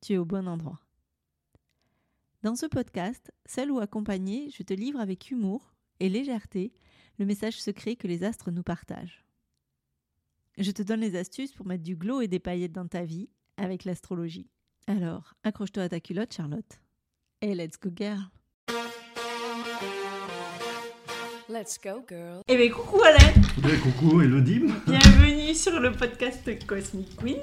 tu es au bon endroit. Dans ce podcast, seul ou accompagné, je te livre avec humour et légèreté le message secret que les astres nous partagent. Je te donne les astuces pour mettre du glow et des paillettes dans ta vie avec l'astrologie. Alors, accroche-toi à ta culotte, Charlotte. Et let's go, girl! Let's go, girl. Eh bien, coucou Alain Eh, coucou Elodie. Bienvenue sur le podcast Cosmic Queen.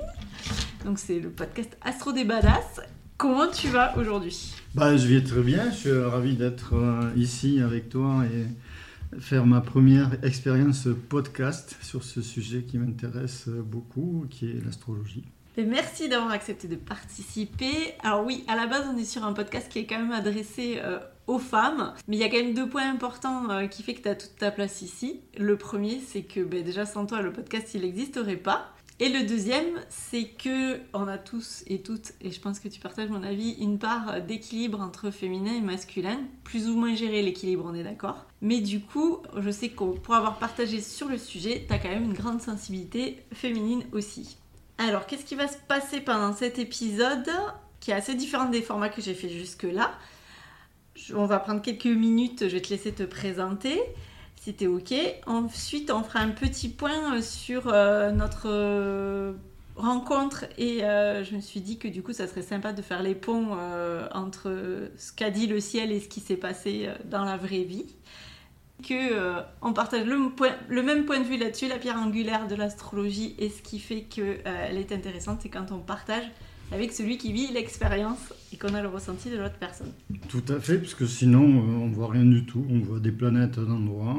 Donc, c'est le podcast Astro des Badass. Comment tu vas aujourd'hui? Bah, je vais très bien, je suis ravi d'être euh, ici avec toi et faire ma première expérience podcast sur ce sujet qui m'intéresse beaucoup, qui est l'astrologie. Et merci d'avoir accepté de participer. Alors oui, à la base, on est sur un podcast qui est quand même adressé euh, aux femmes, mais il y a quand même deux points importants euh, qui fait que tu as toute ta place ici. Le premier, c'est que ben, déjà sans toi, le podcast, il n'existerait pas. Et le deuxième, c'est que on a tous et toutes, et je pense que tu partages mon avis, une part d'équilibre entre féminin et masculin, plus ou moins gérer l'équilibre, on est d'accord. Mais du coup, je sais que pour avoir partagé sur le sujet, tu as quand même une grande sensibilité féminine aussi. Alors, qu'est-ce qui va se passer pendant cet épisode qui est assez différent des formats que j'ai fait jusque-là? On va prendre quelques minutes, je vais te laisser te présenter si t'es ok. Ensuite, on fera un petit point sur euh, notre euh, rencontre et euh, je me suis dit que du coup, ça serait sympa de faire les ponts entre ce qu'a dit le ciel et ce qui s'est passé dans la vraie vie que on partage le, le, même point de vue là-dessus, la pierre angulaire de l'astrologie, et ce qui fait qu'elle est intéressante, c'est quand on partage avec celui qui vit l'expérience et qu'on a le ressenti de l'autre personne. Tout à fait, puisque sinon on voit rien du tout, on voit des planètes d'endroit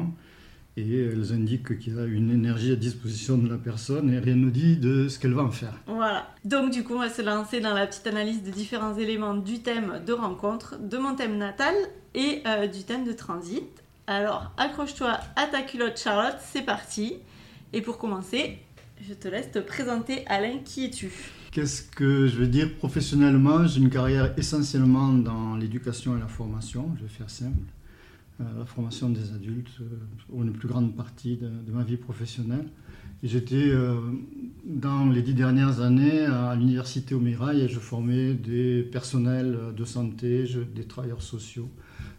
et elles indiquent qu'il y a une énergie à disposition de la personne et rien ne dit de ce qu'elle va en faire. Voilà. Donc du coup, on va se lancer dans la petite analyse de différents éléments du thème de rencontre, de mon thème natal et euh, du thème de transit. Alors, accroche-toi à ta culotte Charlotte, c'est parti. Et pour commencer, je te laisse te présenter Alain, qui es-tu? Qu'est-ce que je veux dire professionnellement? J'ai une carrière essentiellement dans l'éducation et la formation, je vais faire simple. Euh, la formation des adultes, euh, une plus grande partie de, ma vie professionnelle. J'étais euh, dans les dix dernières années à l'université au Mirail et je formais des personnels de santé, des travailleurs sociaux,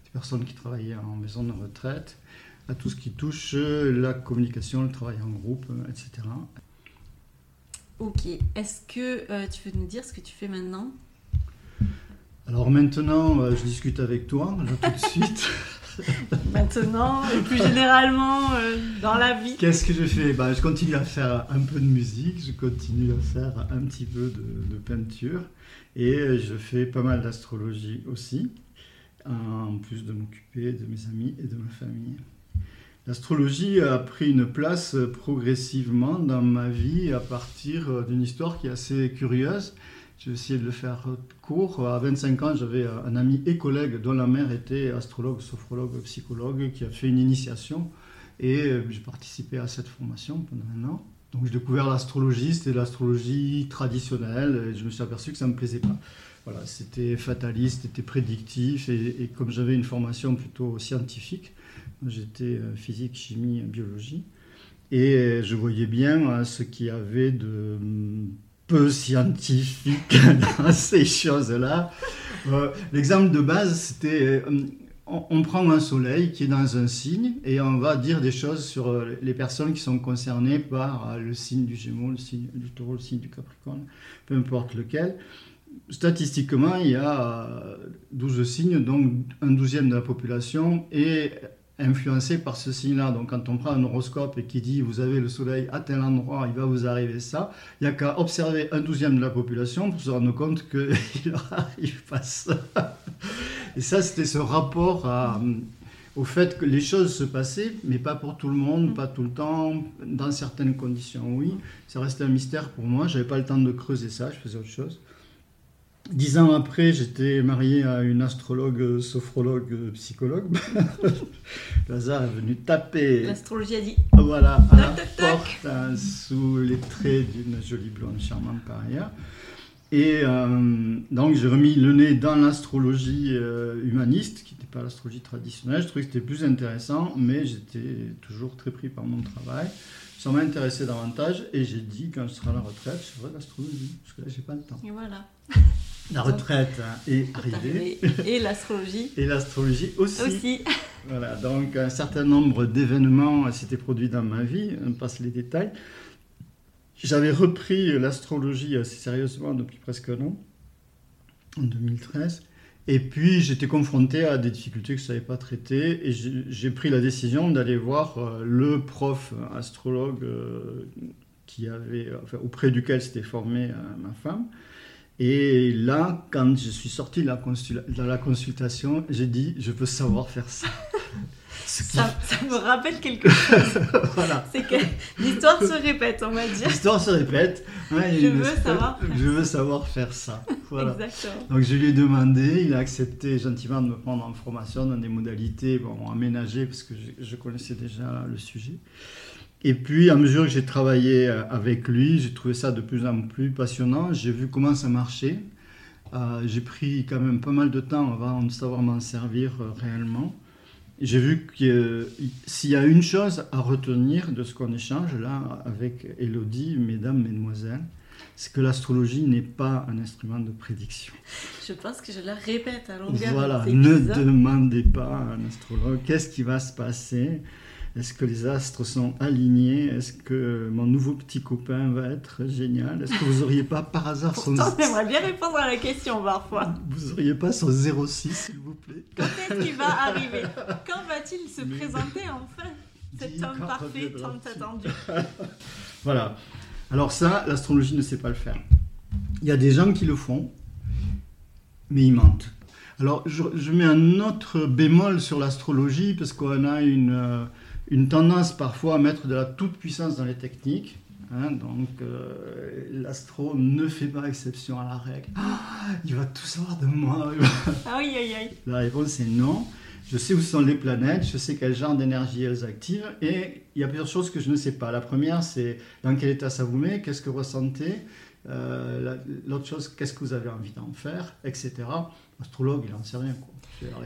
des personnes qui travaillaient en maison de retraite, à tout ce qui touche la communication, le travail en groupe, etc. Ok, est-ce que euh, tu veux nous dire ce que tu fais maintenant? Alors maintenant, euh, je discute avec toi, là, tout de suite. maintenant, et plus généralement euh, dans la vie. Qu'est-ce que je fais? Bah, Je continue à faire un peu de musique, je continue à faire un petit peu de, de peinture, et je fais pas mal d'astrologie aussi, en plus de m'occuper de mes amis et de ma famille. L'astrologie a pris une place progressivement dans ma vie à partir d'une histoire qui est assez curieuse. Je vais essayer de le faire court. À 25 ans, j'avais un ami et collègue dont la mère était astrologue, sophrologue, psychologue, qui a fait une initiation. Et j'ai participé à cette formation pendant un an. Donc j'ai découvert l'astrologie, c'était l'astrologie traditionnelle, et je me suis aperçu que ça ne me plaisait pas. Voilà, c'était fataliste, c'était prédictif, et, comme j'avais une formation plutôt scientifique, J'étais physique, chimie, biologie. Et je voyais bien ce qu'il y avait de peu scientifique dans ces choses-là. L'exemple de base, c'était on, prend un soleil qui est dans un signe et on va dire des choses sur les personnes qui sont concernées par le signe du Gémeaux, le signe du Taureau, le signe du Capricorne, peu importe lequel. Statistiquement, il y a 12 signes, donc un douzième de la population est influencé par ce signe-là. Donc quand on prend un horoscope et qui dit vous avez le soleil à tel endroit, il va vous arriver ça, il n'y a qu'à observer un douzième de la population pour se rendre compte qu'il leur arrive pas ça. Et ça, c'était ce rapport à, au fait que les choses se passaient, mais pas pour tout le monde, pas tout le temps, dans certaines conditions, oui. Ça restait un mystère pour moi, j'avais pas le temps de creuser ça, je faisais autre chose. Dix ans après, j'étais marié à une astrologue, sophrologue, psychologue. le hasard est venu taper. L'astrologie a dit. Voilà, à la porte, hein, sous les traits d'une jolie blonde charmante par ailleurs. Et euh, donc j'ai remis le nez dans l'astrologie euh, humaniste, qui n'était pas l'astrologie traditionnelle. Je trouvais que c'était plus intéressant, mais j'étais toujours très pris par mon travail. Ça m'a intéressé davantage et j'ai dit quand je serai à la retraite, je ferai l'astrologie, parce que là j'ai pas le temps. Et voilà. La retraite hein, est arrivée. Et l'astrologie. Et l'astrologie aussi. Aussi. Voilà, donc un certain nombre d'événements s'étaient produits dans ma vie, on passe les détails. J'avais repris l'astrologie assez sérieusement depuis presque un an, en 2013. Et puis j'étais confronté à des difficultés que je ne savais pas traiter et j'ai pris la décision d'aller voir euh, le prof astrologue euh, qui avait, auprès duquel s'était formée euh, ma femme. Et là, quand je suis sorti de la, de la consultation, j'ai dit, je veux savoir faire ça. Ça, me rappelle quelque chose. voilà. C'est que l'histoire se répète, on va dire. L'histoire se répète. je veux savoir. Je veux savoir faire ça. Voilà. Exactement. Donc je lui ai demandé, il a accepté gentiment de me prendre en formation dans des modalités bon, aménagées parce que je, je connaissais déjà le sujet. Et puis, à mesure que j'ai travaillé euh, avec lui, j'ai trouvé ça de plus en plus passionnant. J'ai vu comment ça marchait. Euh, j'ai pris quand même pas mal de temps avant de savoir m'en servir euh, réellement. J'ai vu que s'il y a une chose à retenir de ce qu'on échange là avec Elodie, mesdames, mesdemoiselles, c'est que l'astrologie n'est pas un instrument de prédiction. Je pense que je la répète à longueur. Voilà, ne demandez pas à un astrologue qu'est-ce qui va se passer. Est-ce que les astres sont alignés? Est-ce que mon nouveau petit copain va être génial? Est-ce que vous n'auriez pas par hasard son... J'aimerais bien répondre à la question parfois. Vous n'auriez pas son 06, s'il vous plaît? Quand est-ce qu'il va arriver? Quand va-t-il se présenter enfin Cet homme parfait tant attendu? voilà. Alors ça, l'astrologie ne sait pas le faire. Il y a des gens qui le font, mais ils mentent. Alors, je, je mets un autre bémol sur l'astrologie parce qu'on a une, euh, une tendance parfois à mettre de la toute-puissance dans les techniques. Hein, donc euh, l'astro ne fait pas exception à la règle. Ah, il va tout savoir de moi. aïe, aïe, aïe. La réponse est non. Je sais où sont les planètes, je sais quel genre d'énergie elles activent, et il y a plusieurs choses que je ne sais pas. La première, c'est dans quel état ça vous met, qu'est-ce que vous ressentez. Euh, l'autre chose, qu'est-ce que vous avez envie d'en faire, etc. L'astrologue, il n'en sait rien. Quoi.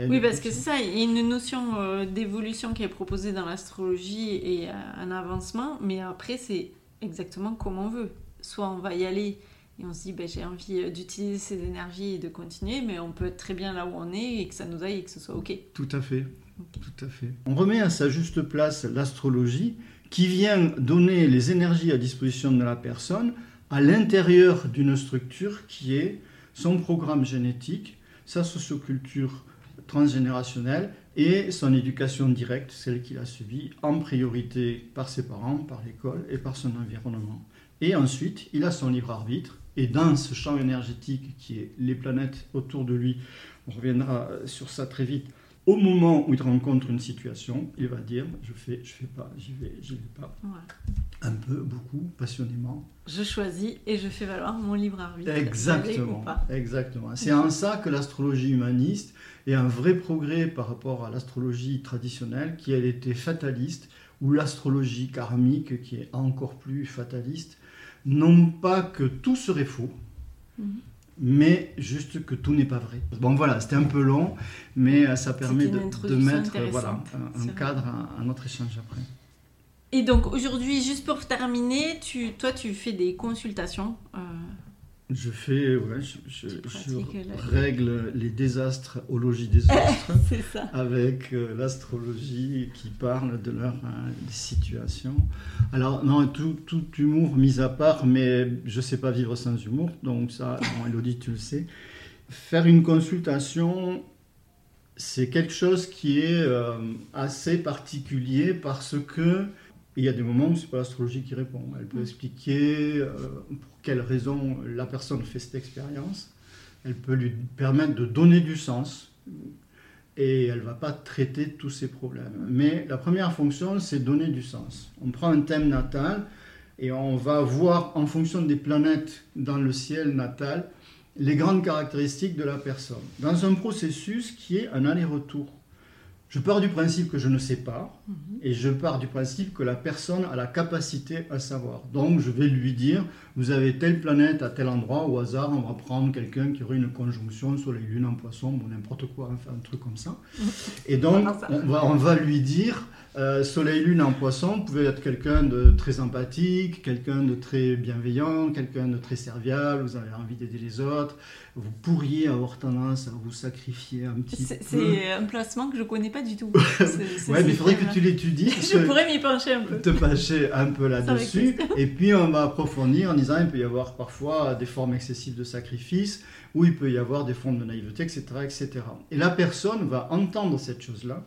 Oui, parce que c'est ça, il y a une notion euh, d'évolution qui est proposée dans l'astrologie et euh, un avancement, mais après, c'est exactement comme on veut. Soit on va y aller et on se dit, ben, j'ai envie euh, d'utiliser ces énergies et de continuer, mais on peut être très bien là où on est et que ça nous aille et que ce soit OK. Tout à fait. Tout à fait. On remet à sa juste place l'astrologie qui vient donner les énergies à disposition de la personne à l'intérieur d'une structure qui est son programme génétique, sa socioculture transgénérationnelle et son éducation directe, celle qu'il a subie en priorité par ses parents, par l'école et par son environnement. Et ensuite, il a son libre arbitre, et dans ce champ énergétique qui est les planètes autour de lui, on reviendra sur ça très vite, au moment où il rencontre une situation, il va dire je fais, je fais pas, j'y vais, j'y vais pas. Un peu, beaucoup, passionnément. Je choisis et je fais valoir mon libre arbitre. Exactement. Exactement. C'est en ça que l'astrologie humaniste est un vrai progrès par rapport à l'astrologie traditionnelle qui elle était fataliste ou l'astrologie karmique qui est encore plus fataliste. Non pas que tout serait faux. Mhm mais juste que tout n'est pas vrai. Bon voilà, c'était un peu long, mais euh, ça permet de, mettre voilà, un, cadre à, notre échange après. Et donc aujourd'hui, juste pour terminer, tu, toi tu fais des consultations euh, Je fais, ouais, je, la- règle les désastres au logis des ça. avec euh, l'astrologie qui parle de leur euh, des situations. Alors, non, tout, tout humour mis à part, mais je ne sais pas vivre sans humour, donc ça, bon, Elodie, tu le sais. Faire une consultation, c'est quelque chose qui est euh, assez particulier parce que il y a des moments où c'est pas l'astrologie qui répond. Elle peut Mm. expliquer euh, pour quelles raisons la personne fait cette expérience. Elle peut lui permettre de donner du sens et elle va pas traiter tous ces problèmes. Mais la première fonction, c'est donner du sens. On prend un thème natal et on va voir en fonction des planètes dans le ciel natal les grandes caractéristiques de la personne. Dans un processus qui est un aller-retour. Je pars du principe que je ne sais pas, Mhm. et je pars du principe que la personne a la capacité à savoir. Donc je vais lui dire, vous avez telle planète à tel endroit, au hasard, on va prendre quelqu'un qui aurait une conjonction Soleil, Lune en poisson, ou n'importe quoi, enfin un truc comme ça. Et donc va, on va lui dire, euh, Soleil, Lune en poisson, vous pouvez être quelqu'un de très empathique, quelqu'un de très bienveillant, quelqu'un de très serviable, vous avez envie d'aider les autres, vous pourriez avoir tendance à vous sacrifier un petit peu. c'est un placement que je connais pas du tout. Ouais, mais il faudrait que tu l'étudies. Je pourrais m'y pencher un peu. te pencher un peu là-dessus. Et puis on va approfondir en disant il peut y avoir parfois des formes excessives de sacrifice, ou il peut y avoir des formes de naïveté, etc. etc. Et la personne va entendre cette chose-là,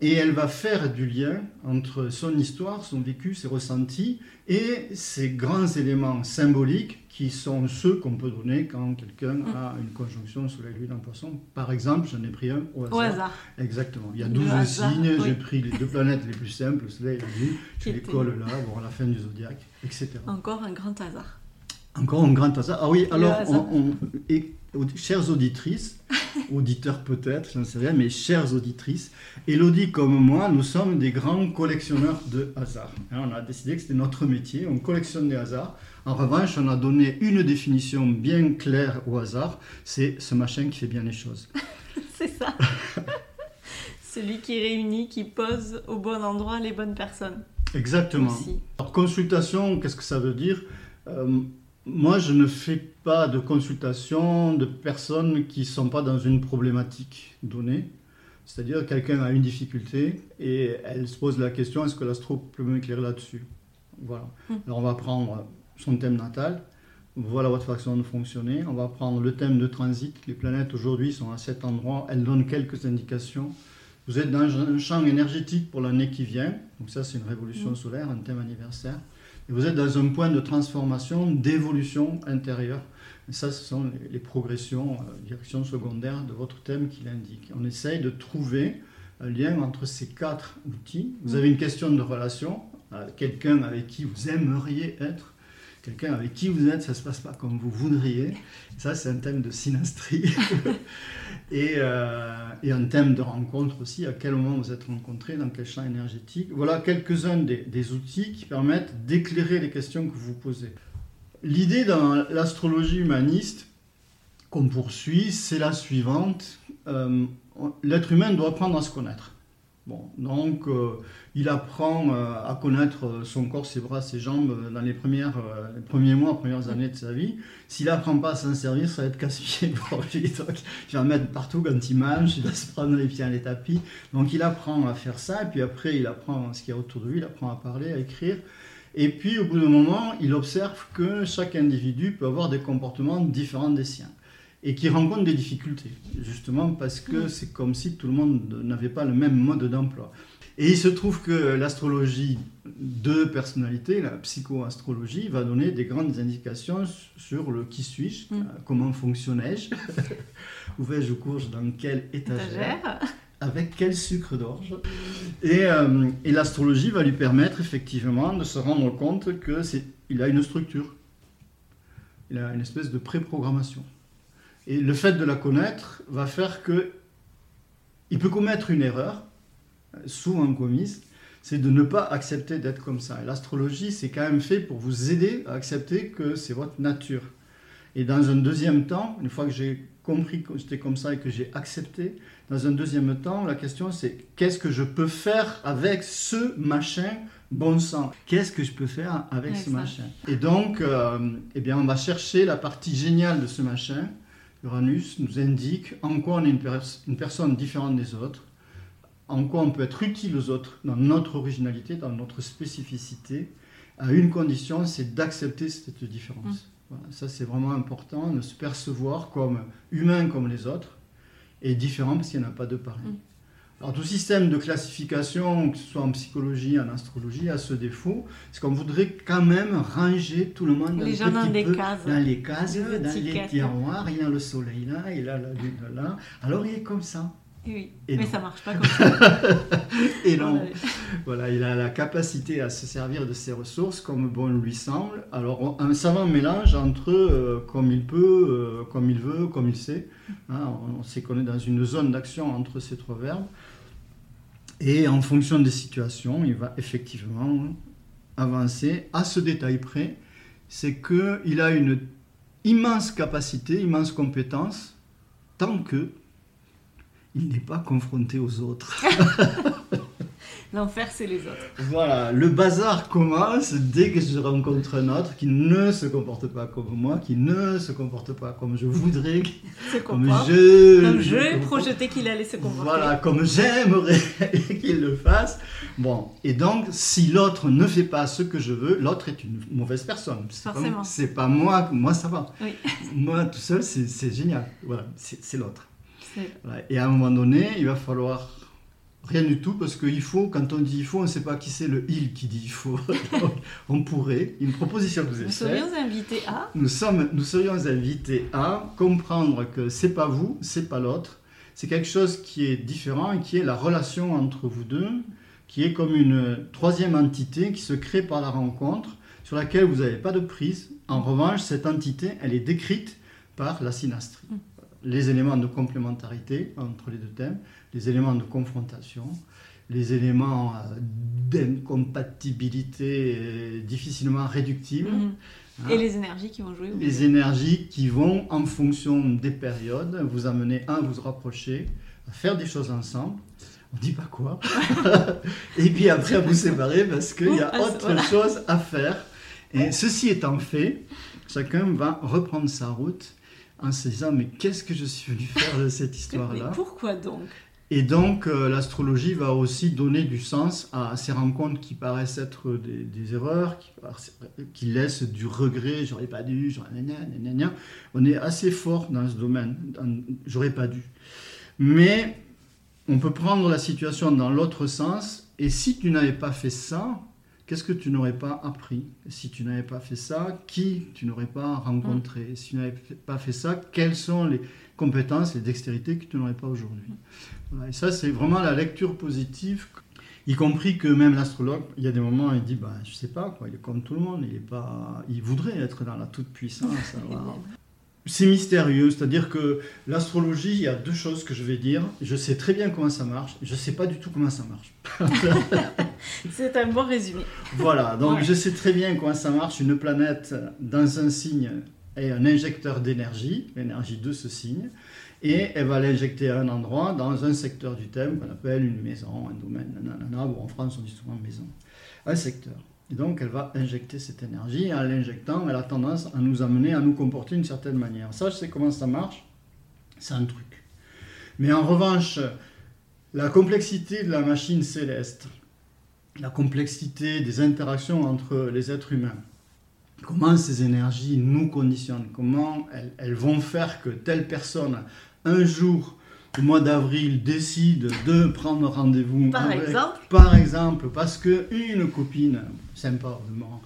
et elle va faire du lien entre son histoire, son vécu, ses ressentis, et ces grands éléments symboliques qui sont ceux qu'on peut donner quand quelqu'un Mm. a une conjonction la lune en poisson. Par exemple, j'en ai pris un au hasard. Au hasard. Exactement. Il y a Le 12 hasard, signes, oui. j'ai pris les deux planètes les plus simples, le Soleil et Lune, je les colle là, à la fin du zodiaque, etc. Encore un grand hasard. Encore un grand hasard. Ah oui, alors, on, on- et, aud- chères auditrices, auditeurs peut-être, je ne sais rien, mais chères auditrices, Elodie comme moi, nous sommes des grands collectionneurs de hasards. Hein, on a décidé que c'était notre métier, on collectionne des hasards. En revanche, on a donné une définition bien claire au hasard, c'est ce machin qui fait bien les choses. C'est ça. Celui qui réunit, qui pose au bon endroit les bonnes personnes. Exactement. Aussi. Alors, consultation, qu'est-ce que ça veut dire? Euh, Moi, je ne fais pas de consultation de personnes qui ne sont pas dans une problématique donnée. C'est-à-dire, quelqu'un a une difficulté et elle se pose la question est-ce que l'astro peut m'éclairer là-dessus? Voilà. Mm. Alors, on va prendre son thème natal. Voilà votre façon de fonctionner. On va prendre le thème de transit. Les planètes aujourd'hui sont à cet endroit. Elles donnent quelques indications. Vous êtes dans un champ énergétique pour l'année qui vient. Donc ça, c'est une révolution Mm. solaire, un thème anniversaire. Et vous êtes dans un point de transformation, d'évolution intérieure. Et ça, ce sont les, progressions, euh, directions secondaires de votre thème qui l'indiquent. On essaye de trouver un lien entre ces quatre outils. Vous avez une question de relation, quelqu'un avec qui vous aimeriez être, quelqu'un avec qui vous êtes, ça ne se passe pas comme vous voudriez. Ça, c'est un thème de synastrie. et, euh, et un thème de rencontre aussi, à quel moment vous êtes rencontrés, dans quel champ énergétique. Voilà quelques-uns des, outils qui permettent d'éclairer les questions que vous vous posez. L'idée dans l'astrologie humaniste qu'on poursuit, c'est la suivante. Euh, L'être humain doit apprendre à se connaître. Bon, donc euh, il apprend euh, à connaître son corps, ses bras, ses jambes euh, dans les, premières, euh, les premiers mois, premières années de sa vie. S'il apprend pas à s'en servir, ça va être casse-pied pour lui. Il va mettre partout quand il mange, il va se prendre les pieds dans les tapis. Donc il apprend à faire ça, et puis après il apprend ce qu'il y a autour de lui, il apprend à parler, à écrire. Et puis au bout d'un moment, il observe que chaque individu peut avoir des comportements différents des siens et qui rencontre des difficultés, justement parce que c'est comme si tout le monde n'avait pas le même mode d'emploi. Et il se trouve que l'astrologie de personnalité, la psychoastrologie, va donner des grandes indications sur le qui suis-je, Mm. euh, comment fonctionnais-je, où vais-je ou cours-je dans quelle étagère, Étagère. avec quel sucre d'orge. Et, euh, et l'astrologie va lui permettre effectivement de se rendre compte que c'est, il a une structure, il a une espèce de préprogrammation. Et le fait de la connaître va faire que il peut commettre une erreur, euh, souvent commise, c'est de ne pas accepter d'être comme ça. Et l'astrologie, c'est quand même fait pour vous aider à accepter que c'est votre nature. Et dans un deuxième temps, une fois que j'ai compris que j'étais comme ça et que j'ai accepté, dans un deuxième temps, la question c'est qu'est-ce que je peux faire avec ce machin bon sang? Qu'est-ce que je peux faire avec Avec ce ça. machin? Et donc, euh, eh bien, on va chercher la partie géniale de ce machin. Uranus nous indique en quoi on est une, pers- une personne différente des autres, en quoi on peut être utile aux autres dans notre originalité, dans notre spécificité, à une condition, c'est d'accepter cette différence. Voilà, ça, c'est vraiment important, de se percevoir comme humain comme les autres, et différent parce qu'il n'y en a pas de pareil. Mm. Alors, tout système de classification, que ce soit en psychologie, en astrologie, a ce défaut, c'est qu'on voudrait quand même ranger tout le monde Les un gens dans des peu cases. dans les cases, dans les tiroirs, il y a le soleil là, il a la lune là, alors il est comme ça. Et oui, Et mais non. ça marche pas comme ça. Et non, Voilà. il a la capacité à se servir de ses ressources comme bon lui semble. Alors, un savant mélange entre euh, comme il peut, euh, comme il veut, comme il sait. Hein, on, on sait qu'on est dans une zone d'action entre ces trois verbes. Et en fonction des situations, il va effectivement avancer à ce détail près. C'est qu'il a une immense capacité, immense compétence, tant que il n'est pas confronté aux autres. L'enfer, c'est les autres. Voilà, le bazar commence dès que je rencontre un autre qui ne se comporte pas comme moi, qui ne se comporte pas comme je voudrais, Se comme je... Comme je je qu'il allait se comporter. Voilà, comme j'aimerais qu'il le fasse. Bon, et donc, si l'autre ne fait pas ce que je veux, l'autre est une mauvaise personne. Pas- Forcément. C'est pas, moi, moi ça va. Oui. Moi tout seul, c'est génial. Voilà, c'est l'autre. Voilà. Et à un moment donné, il va falloir rien du tout parce qu'il faut, quand on dit il faut, on ne sait pas qui c'est le il qui dit il faut. Donc, on pourrait, une proposition que vous avez Nous serions invités à. nous, sommes, nous serions invités à comprendre que c'est pas vous, c'est pas l'autre, c'est quelque chose qui est différent et qui est la relation entre vous deux, qui est comme une troisième entité qui se crée par la rencontre, sur laquelle vous n'avez pas de prise. En revanche, cette entité, elle est décrite par la synastrie. Les éléments de complémentarité entre les deux thèmes, les éléments de confrontation, les éléments euh, d'incompatibilité euh, difficilement réductibles. Mhm. Hein. Et les énergies qui vont jouer. Les énergies qui vont, en fonction des périodes, vous amener à vous rapprocher, à faire des choses ensemble. On dit pas quoi. et puis après à vous séparer parce qu'il y a autre voilà. chose à faire. Et ceci étant fait, chacun va reprendre sa route en se disant mais qu'est-ce que je suis venu faire de cette Mais histoire-là? pourquoi donc? Et donc, euh, l'astrologie va aussi donner du sens à ces rencontres qui paraissent être des, des erreurs, qui, laissent du regret, j'aurais pas dû, j'aurais. On est assez fort dans ce domaine, dans- j'aurais pas dû. Mais on peut prendre la situation dans l'autre sens, et si tu n'avais pas fait ça, qu'est-ce que tu n'aurais pas appris? Si tu n'avais pas fait ça, qui tu n'aurais pas rencontré? Si tu n'avais pas fait ça, quelles sont les compétences, les dextérités que tu n'aurais pas aujourd'hui voilà, et ça, c'est vraiment la lecture positive, y compris que même l'astrologue, il y a des moments, il dit, bah, je sais pas, quoi, il est comme tout le monde, il est pas, il voudrait être dans la toute puissance. C'est mystérieux, c'est-à-dire que l'astrologie, il y a deux choses que je vais dire. Je sais très bien comment ça marche, je sais pas du tout comment ça marche. C'est un bon résumé. Voilà, donc Ouais. je sais très bien comment ça marche. Une planète dans un signe est un injecteur d'énergie, l'énergie de ce signe, et elle va l'injecter à un endroit, dans un secteur du thème qu'on appelle une maison, un domaine, nanana, ou en France on dit souvent maison, un secteur. Et donc elle va injecter cette énergie, et en l'injectant, elle a tendance à nous amener à nous comporter d'une certaine manière. Ça, je sais comment ça marche, c'est un truc. Mais en revanche, la complexité de la machine céleste, la complexité des interactions entre les êtres humains. Comment ces énergies nous conditionnent? Comment elles, elles vont faire que telle personne, un jour, au mois d'avril, décide de prendre rendez-vous Par avec- exemple? par exemple, parce que une copine, sympa, vraiment,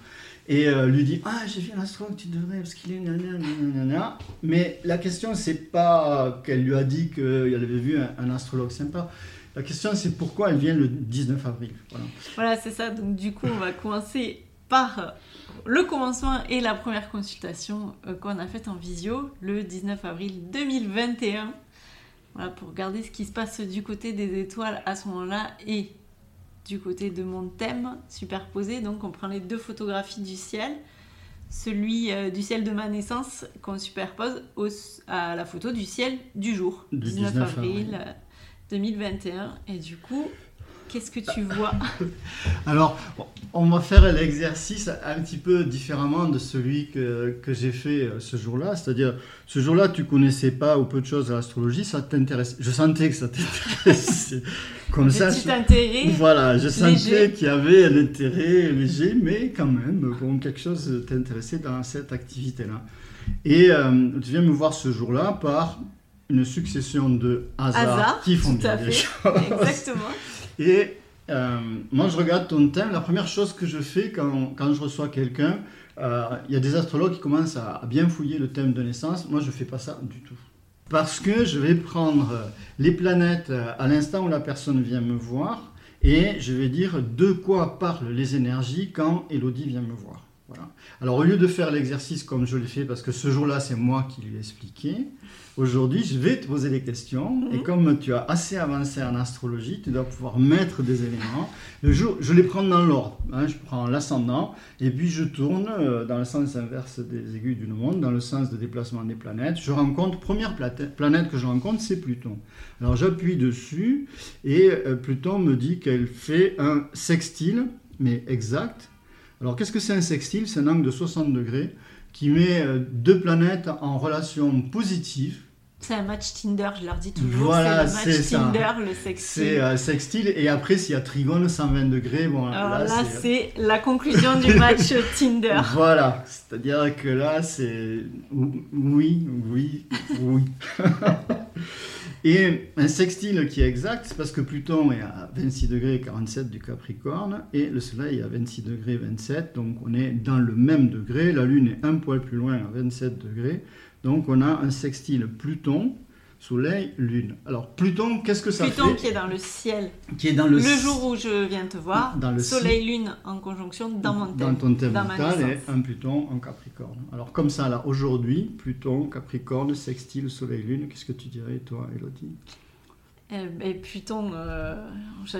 et euh, lui dit Ah, j'ai vu un astrologue, tu devrais, parce qu'il est nanana, nanana. Mais la question, c'est pas qu'elle lui a dit qu'elle avait vu un, un astrologue sympa. La question, c'est pourquoi elle vient le 19 avril. Voilà. Voilà, c'est ça. Donc, du coup, on va commencer par le commencement et la première consultation euh, qu'on a faite en visio le 19 avril 2021. Voilà, pour regarder ce qui se passe du côté des étoiles à ce moment-là et du côté de mon thème superposé. Donc, on prend les deux photographies du ciel. celui euh, du ciel de ma naissance qu'on superpose au- à la photo du ciel du jour, Du 19, 19 avril avril. euh, 2021. Et du coup, qu'est-ce que tu vois Alors, on va faire l'exercice un petit peu différemment de celui que, que j'ai fait euh, ce jour-là. C'est-à-dire, ce jour-là, tu connaissais pas ou peu de choses à l'astrologie, ça t'intéresse. Je sentais que ça t'intéressait. Comme ça, Petit je- intérêt Voilà, je sentais qu'il y avait un intérêt léger, mais quand même, bon, quelque chose t'intéressait dans cette activité-là. Et euh, tu viens me voir ce jour-là par une succession de hasards Hasard, qui font tout à bien des choses. Exactement. Et euh, moi, je regarde ton thème. La première chose que je fais quand, quand je reçois quelqu'un, euh, il y a des astrologues qui commencent à, à bien fouiller le thème de naissance. Moi, je ne fais pas ça du tout. Parce que je vais prendre euh, les planètes à l'instant où la personne vient me voir et je vais dire de quoi parlent les énergies quand Elodie vient me voir. Voilà. Alors au lieu de faire l'exercice comme je l'ai fait, parce que ce jour-là c'est moi qui lui ai expliqué, aujourd'hui je vais te poser des questions et Mhm. comme tu as assez avancé en astrologie, tu dois pouvoir mettre des éléments. Le jour, je les prends dans l'ordre. hein. je prends l'ascendant et puis je tourne euh, dans le sens inverse des aiguilles d'une montre, dans le sens de déplacement des planètes. Je rencontre, première planète que je rencontre, c'est Pluton. Alors j'appuie dessus et euh, Pluton me dit qu'elle fait un sextile, mais exact. Alors qu'est-ce que c'est un sextile? C'est un angle de 60 degrés qui met euh, deux planètes en relation positive. C'est un match Tinder, je leur dis toujours. Voilà, c'est le match ça. Tinder, le sexy. C'est euh, sextile et après s'il y a trigone 120 degrés, bon Alors là, là, c'est... c'est la conclusion du match Tinder. Voilà, c'est-à-dire que là, c'est oui, oui, oui. et un sextile qui est exact, c'est parce que Pluton est à 26 degrés 47 du Capricorne et le Soleil est à 26 degrés 27, donc on est dans le même degré. La Lune est un poil plus loin à 27 degrés, donc on a un sextile Pluton. Soleil, Lune. Alors Pluton, qu'est-ce que ça Pluton fait qui est dans le ciel. Qui est dans Le, le, jour où je viens te voir, Dans le Soleil, Lune en conjonction dans mon dans thème. ton thème dans et un Pluton en Capricorne. Alors comme ça, là, aujourd'hui, Pluton, Capricorne, sextile, Soleil, Lune, qu'est-ce que tu dirais, toi, Elodie et Pluton, euh,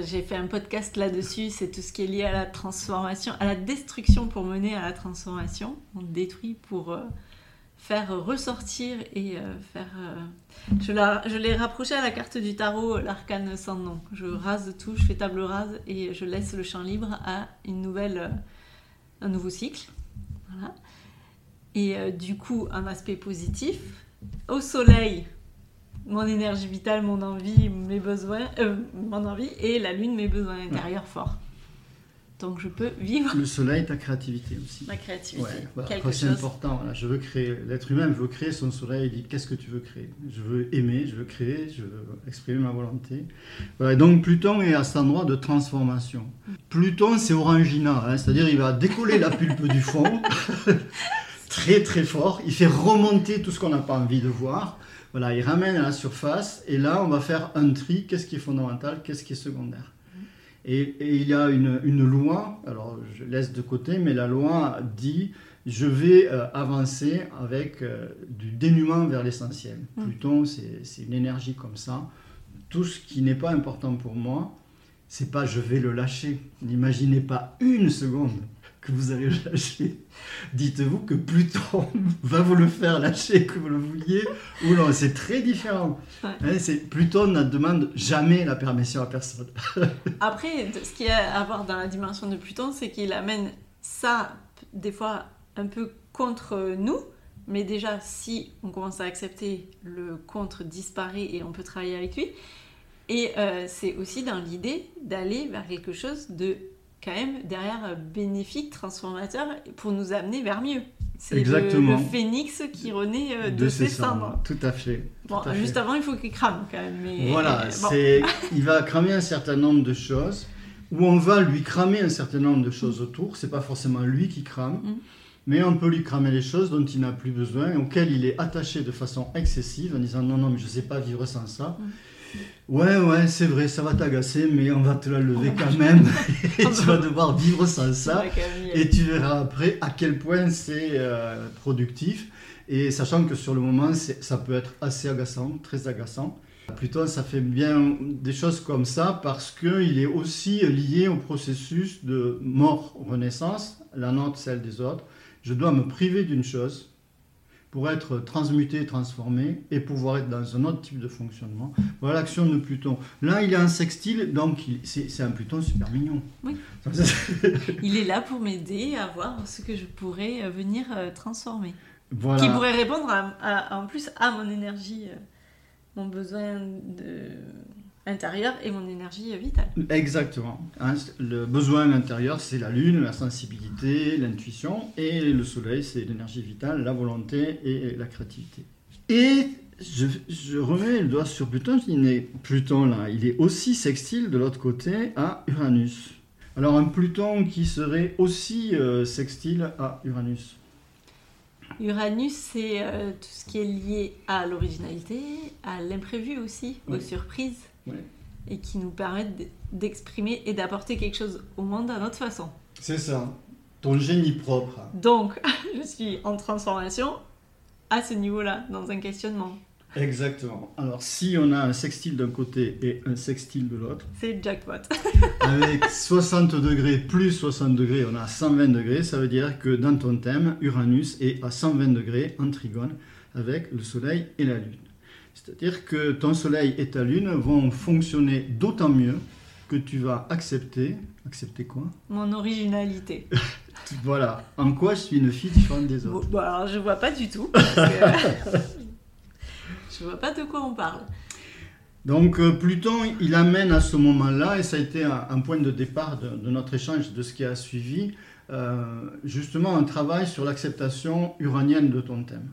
j'ai fait un podcast là-dessus, c'est tout ce qui est lié à la transformation, à la destruction pour mener à la transformation. On détruit pour euh, faire ressortir et euh, faire... euh, je la- je l'ai rapproché à la carte du tarot, l'arcane sans nom. Je rase tout, je fais table rase et je laisse le champ libre à une nouvelle, euh, un nouveau cycle. Voilà. Et euh, du coup, un aspect positif. Au soleil, mon énergie vitale, mon envie, mes besoins, euh, mon envie, et la lune, mes besoins intérieurs forts. Donc je peux vivre Le Soleil, ta créativité aussi. ma créativité. Ouais, voilà. C'est important. voilà. Je veux créer. L'être humain veut créer son soleil. Il dit qu'est-ce que tu veux créer? Je veux aimer, je veux créer, je veux exprimer ma volonté. Voilà, donc Pluton est à cet endroit de transformation. Pluton, c'est Orangina, hein, c'est-à-dire il va décoller la pulpe du fond très très fort. Il fait remonter tout ce qu'on n'a pas envie de voir. Voilà, il ramène à la surface et là on va faire un tri. Qu'est-ce qui est fondamental? Qu'est-ce qui est secondaire? Et, et il y a une, une loi, alors je laisse de côté, mais la loi dit je vais euh, avancer avec euh, du dénuement vers l'essentiel. Mm. Pluton, c'est c'est une énergie comme ça. Tout ce qui n'est pas important pour moi, c'est pas je vais le lâcher. N'imaginez pas une seconde que vous allez le lâcher. Dites-vous que Pluton va vous le faire lâcher, que vous le vouliez ou non. C'est très différent. Ouais. Hein, Pluton ne demande jamais la permission à personne. Après, ce qu'il y a à voir dans la dimension de Pluton, c'est qu'il amène ça, des fois, un peu contre nous. Mais déjà, si on commence à accepter, le contre disparaît et on peut travailler avec lui. Et euh, c'est aussi dans l'idée d'aller vers quelque chose de quand même derrière euh, bénéfique, transformateur, pour nous amener vers mieux. C'est le- Exactement. Le, phénix qui renaît euh, de, ses cendres. Tout à fait. Bon, fait. juste avant, il faut qu'il crame quand même. Mais... Voilà, bon. c'est, il va cramer un certain nombre de choses, ou on va lui cramer un certain nombre de choses autour. C'est pas forcément lui qui crame, Mm. mais on peut lui cramer les choses dont il n'a plus besoin, auxquelles il est attaché de façon excessive, en disant non, non, mais je sais pas vivre sans ça. Mm. Ouais, ouais, c'est vrai, ça va t'agacer, mais on va te la lever quand même, et tu vas devoir vivre sans ça. Et tu verras après à quel point c'est euh, productif. Et sachant que sur le moment, ça peut être assez agaçant, très agaçant. Plutôt, ça fait bien des choses comme ça parce qu'il est aussi lié au processus de mort-renaissance, la nôtre, celle des autres. je dois me priver d'une chose pour être transmuté, transformé et pouvoir être dans un autre type de fonctionnement. Voilà l'action de Pluton. Là, il est en sextile, donc c'est un Pluton super mignon. Oui. Il est là pour m'aider à voir ce que je pourrais euh, venir euh, transformer. voilà. Qui pourrait répondre à- à- en plus à mon énergie, euh, mon besoin de... intérieur et mon énergie vitale. Exactement. Hein, le besoin intérieur, c'est la lune, la sensibilité, l'intuition, et le soleil, c'est l'énergie vitale, la volonté et la créativité. Et je, je remets le doigt sur Pluton, il est, Pluton là, il est aussi sextile de l'autre côté à Uranus. Alors un Pluton qui serait aussi euh, sextile à Uranus. Uranus, c'est euh, tout ce qui est lié à l'originalité, à l'imprévu aussi, aux surprises, Et qui nous permettent d'exprimer et d'apporter quelque chose au monde à notre façon. C'est ça. Ton génie propre. Donc, je suis en transformation à ce niveau-là, dans un questionnement. Exactement. Alors si on a un sextile d'un côté et un sextile de l'autre, C'est jackpot. Avec 60 degrés plus 60 degrés, on a 120 degrés. Ça veut dire que dans ton thème, Uranus est à 120 degrés en trigone avec le Soleil et la Lune. C'est-à-dire que ton Soleil et ta Lune vont fonctionner d'autant mieux que tu vas accepter. Accepter quoi? Mon originalité. Voilà. En quoi je suis une fille différente des Bon, autres? bon, alors je vois pas du tout. parce que- je vois pas de quoi on parle. Donc euh, Pluton, il amène à ce moment-là, et ça a été un, un point de départ de, de notre échange, de ce qui a suivi, euh, justement un travail sur l'acceptation uranienne de ton thème.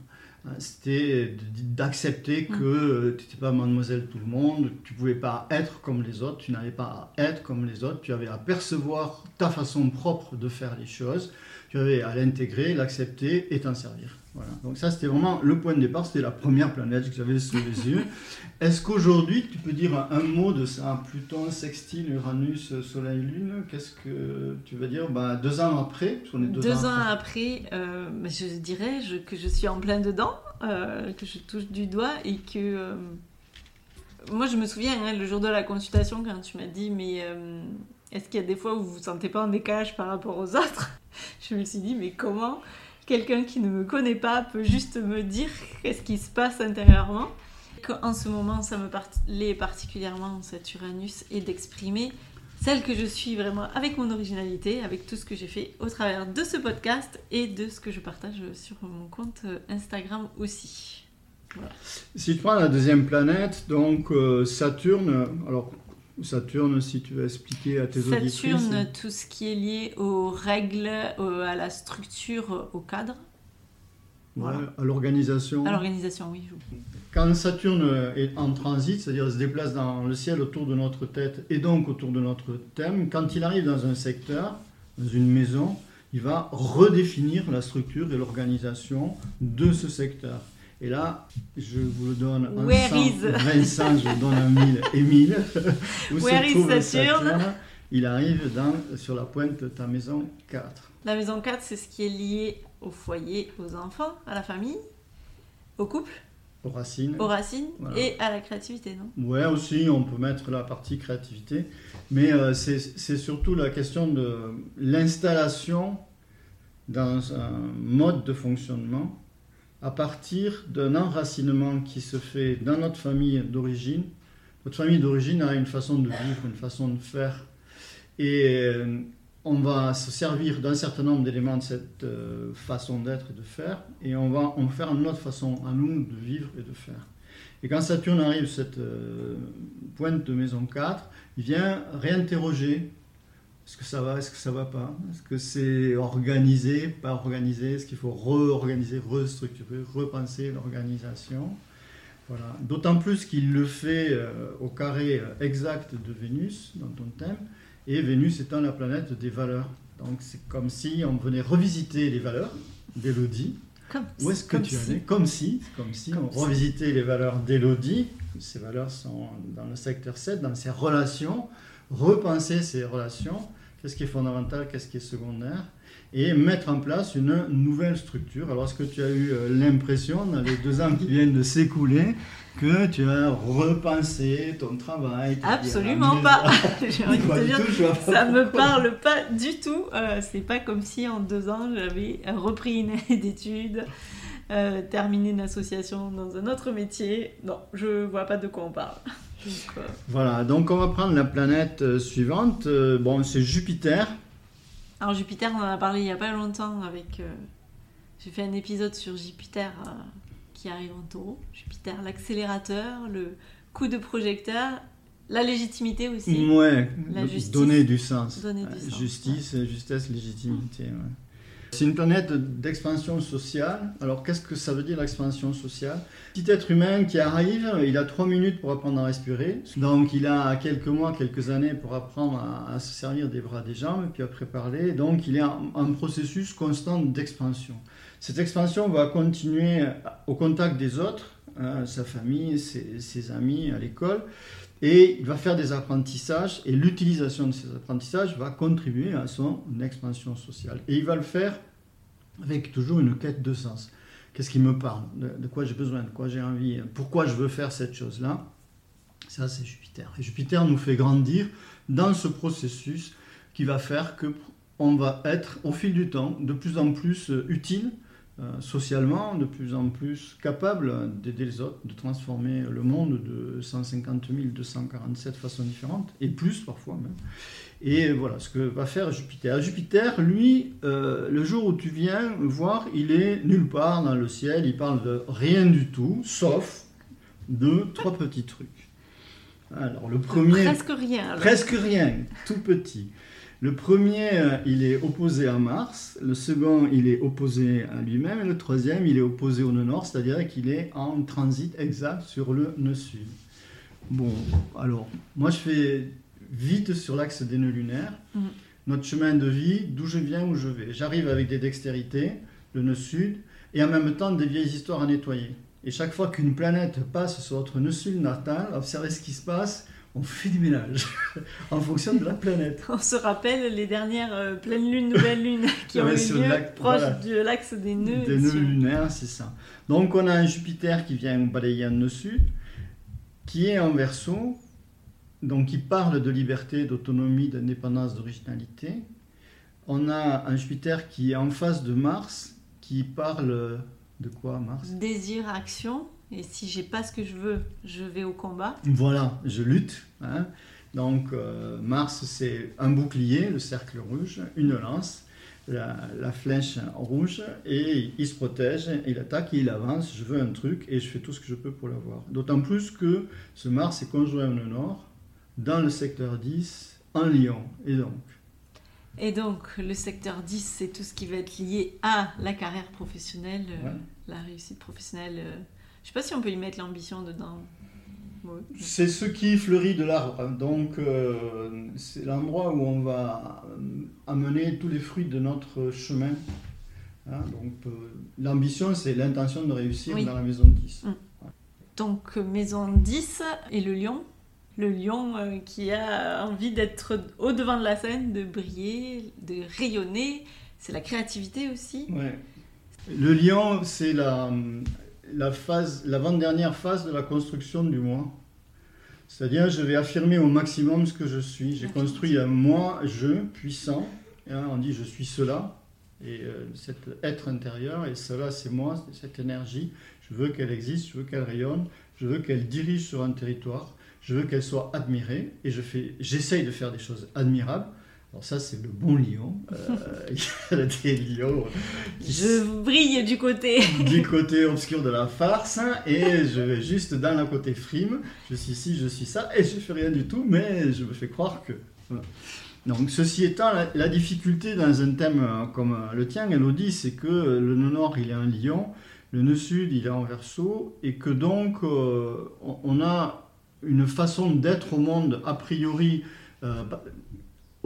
Euh, C'était d'accepter que tu n'étais pas mademoiselle tout le monde, tu pouvais pas être comme les autres, tu n'avais pas à être comme les autres, tu avais à percevoir ta façon propre de faire les choses, tu avais à l'intégrer, l'accepter et t'en servir. Voilà. Donc ça, c'était vraiment le point de départ, c'était la première planète que j'avais sous les yeux. Est-ce qu'aujourd'hui, tu peux dire un, mot de ça Pluton, sextile, Uranus, Soleil, Lune Qu'est-ce que tu veux dire? Bah, Deux ans après parce qu'on est deux, Deux, ans après. après, euh, je dirais je- que je suis en plein dedans, euh, que je touche du doigt et que. euh, moi, je me souviens, hein, le jour de la consultation, quand tu m'as dit, mais est-ce qu'il y a des fois où vous vous sentez pas en décalage par rapport aux autres? Je me suis dit, mais comment quelqu'un qui ne me connaît pas peut juste me dire qu'est-ce qui se passe intérieurement En ce moment, ça me parlait particulièrement, cet Uranus, et d'exprimer celle que je suis vraiment avec mon originalité, avec tout ce que j'ai fait au travers de ce podcast et de ce que je partage sur mon compte Instagram aussi. Si tu prends la deuxième planète, donc euh, Saturne, alors Saturne, si tu veux expliquer à tes auditrices. Saturne, tout ce qui est lié aux règles, au- à la structure, au cadre, ouais, à l'organisation. à l'organisation, oui. Quand Saturne est en transit, c'est-à-dire se déplace dans le ciel autour de notre tête et donc autour de notre thème, quand il arrive dans un secteur, dans une maison, il va redéfinir la structure et l'organisation de ce secteur. Et là, je vous le donne en Where 100, is- Vincent, je donne un 1000 et 1000. Où Where se is trouve Saturne Il arrive dans, sur la pointe de ta maison 4. La maison 4, c'est ce qui est lié au foyer, aux enfants, à la famille, au couple, Aux racines. aux racines Voilà. et à la créativité, non? Ouais, aussi, on peut mettre la partie créativité, mais euh, c'est surtout la question de l'installation dans un mode de fonctionnement à partir d'un enracinement qui se fait dans notre famille d'origine. Notre famille d'origine a une façon de vivre, une façon de faire, et euh, on va se servir d'un certain nombre d'éléments de cette euh, façon d'être et de faire, et on va en faire une autre façon à nous de vivre et de faire. Et quand Saturne arrive cette euh, pointe de maison 4, il vient réinterroger est-ce que ça va, est-ce que ça va pas Est-ce que c'est organisé, pas organisé Est-ce qu'il faut réorganiser, restructurer, repenser l'organisation voilà. D'autant plus qu'il le fait euh, au carré euh, exact de Vénus dans ton thème, et Vénus étant la planète des valeurs. Donc c'est comme si on venait revisiter les valeurs d'Élodie, où est-ce que tu si. allais Comme si, comme si Comme on si. revisitait les valeurs d'Élodie. Ces valeurs sont dans le secteur 7, dans ses relations. Repenser ces relations. Qu'est-ce qui est fondamental, qu'est-ce qui est secondaire et mettre en place une nouvelle structure. Alors, est-ce que tu as eu euh, l'impression, dans les deux ans qui viennent de s'écouler, que tu as repensé ton travail Absolument pas. J'ai envie de te dire, ça me parle pas du tout. Euh, c'est pas comme si en deux ans j'avais repris une année d'études, euh, terminé une association dans un autre métier. Non, je vois pas de quoi on parle. Voilà, donc on va prendre la planète suivante. bon, c'est Jupiter. Alors Jupiter, on en a parlé il n'y a pas longtemps avec... Euh, j'ai fait un épisode sur Jupiter euh, qui arrive en taureau. Jupiter, l'accélérateur, le coup de projecteur, la légitimité aussi. Ouais, la justice. donner du sens. Donner du sens Justice, justesse, légitimité. Ouais. C'est une planète d'expansion sociale. Alors qu'est-ce que ça veut dire l'expansion sociale? Petit être humain qui arrive, il a trois minutes pour apprendre à respirer. Donc il a quelques mois, quelques années pour apprendre à, se servir des bras, des jambes, puis après parler. Donc il est en, processus constant d'expansion. Cette expansion va continuer au contact des autres, hein, sa famille, ses amis à l'école. Et il va faire des apprentissages et l'utilisation de ces apprentissages va contribuer à son expansion sociale. Et il va le faire avec toujours une quête de sens. Qu'est-ce qui me parle? De, quoi j'ai besoin? De quoi j'ai envie? Pourquoi je veux faire cette chose-là? Ça, c'est Jupiter. Et Jupiter nous fait grandir dans ce processus qui va faire que on va être, au fil du temps, de plus en plus euh, utile euh, socialement, de plus en plus capable d'aider les autres, de transformer le monde de 150 247 façons différentes, et plus parfois même. Et voilà ce que va faire Jupiter. Jupiter, lui, euh, le jour où tu viens voir, il est nulle part dans le ciel, il parle de rien du tout, sauf de trois petits trucs. Alors le premier... Presque rien. Presque rien, tout petit. Le premier, euh, il est opposé à Mars, le second, il est opposé à lui-même, et le troisième, il est opposé au nœud nord, c'est-à-dire qu'il est en transit exact sur le nœud sud. Bon, alors, moi je fais vite sur l'axe des nœuds lunaires. Mm. Notre chemin de vie, d'où je viens, où je vais. J'arrive avec des dextérités, le nœud sud, et en même temps des vieilles histoires à nettoyer. Et chaque fois qu'une planète passe sur notre nœud sud natal, observez ce qui se passe, on fait du ménage en fonction de la planète. On se rappelle les dernières euh, pleines lunes, nouvelles lunes qui ont eu lieu proche de l'axe des nœuds. Des nœuds lunaires, c'est ça. Donc on a un Jupiter qui vient balayer un nœud sud, qui est en verso, donc qui parle de liberté, d'autonomie, d'indépendance, d'originalité. On a un Jupiter qui est en face de Mars, qui parle de quoi Mars? Désir, action. Et si j'ai pas ce que je veux, je vais au combat. Voilà, je lutte. Hein. Donc euh, Mars, c'est un bouclier, le cercle rouge, une lance, la, flèche rouge, et il se protège, il attaque, il avance, je veux un truc, et je fais tout ce que je peux pour l'avoir. D'autant plus que ce Mars est conjoint au nord, dans le secteur 10, en Lyon. Et donc et donc, le secteur 10, c'est tout ce qui va être lié à la carrière professionnelle, euh, la réussite professionnelle, euh, je sais pas si on peut y mettre l'ambition dedans. C'est ce qui fleurit de l'arbre. Donc, euh, c'est l'endroit où on va euh, amener tous les fruits de notre chemin. Hein, donc, euh, l'ambition, c'est l'intention de réussir dans la maison 10. Mm. Donc, maison 10 et le lion. Le lion qui a envie d'être au devant de la scène, de briller, de rayonner. C'est la créativité aussi. Ouais. Le lion, c'est la, la phase, l'avant-dernière phase de la construction du moi. C'est-à-dire, je vais affirmer au maximum ce que je suis. J'ai construit un moi, je, puissant. Hein, on dit je suis cela, et euh, cet être intérieur, et cela c'est moi, cette énergie. Je veux qu'elle existe, je veux qu'elle rayonne, je veux qu'elle dirige sur un territoire, je veux qu'elle soit admirée, et je fais, j'essaye de faire des choses admirables. Alors ça, c'est le bon lion. Euh, il y a des lions. Je brille du côté. du côté obscur de la farce. Et je vais juste dans le côté frime. Je suis ci, je suis ça. Et je fais rien du tout, mais je me fais croire que... Donc, ceci étant, la, difficulté dans un thème euh, comme euh, le tien, Elodie, c'est que le nœud nord, il est un lion. Le nœud sud, il est en verso. Et que donc, on a une façon d'être au monde, a priori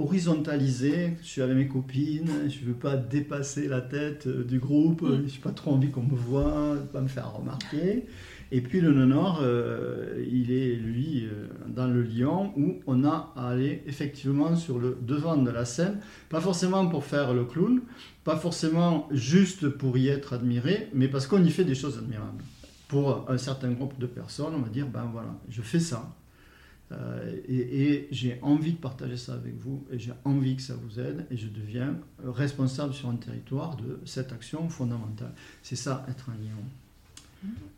horizontaliser. Je suis avec mes copines, je ne veux pas dépasser la tête euh, du groupe, Mm. je n'ai pas trop envie qu'on me voit, pas me faire remarquer. Et puis le nord, euh, il est lui euh, dans le lion où on a à aller effectivement sur le devant de la scène, pas forcément pour faire le clown, pas forcément juste pour y être admiré, mais parce qu'on y fait des choses admirables. Pour un certain groupe de personnes, on va dire, ben voilà, je fais ça. Euh, et et j'ai envie de partager ça avec vous, et j'ai envie que ça vous aide, et je deviens responsable sur un territoire de cette action fondamentale. C'est ça, être un lion.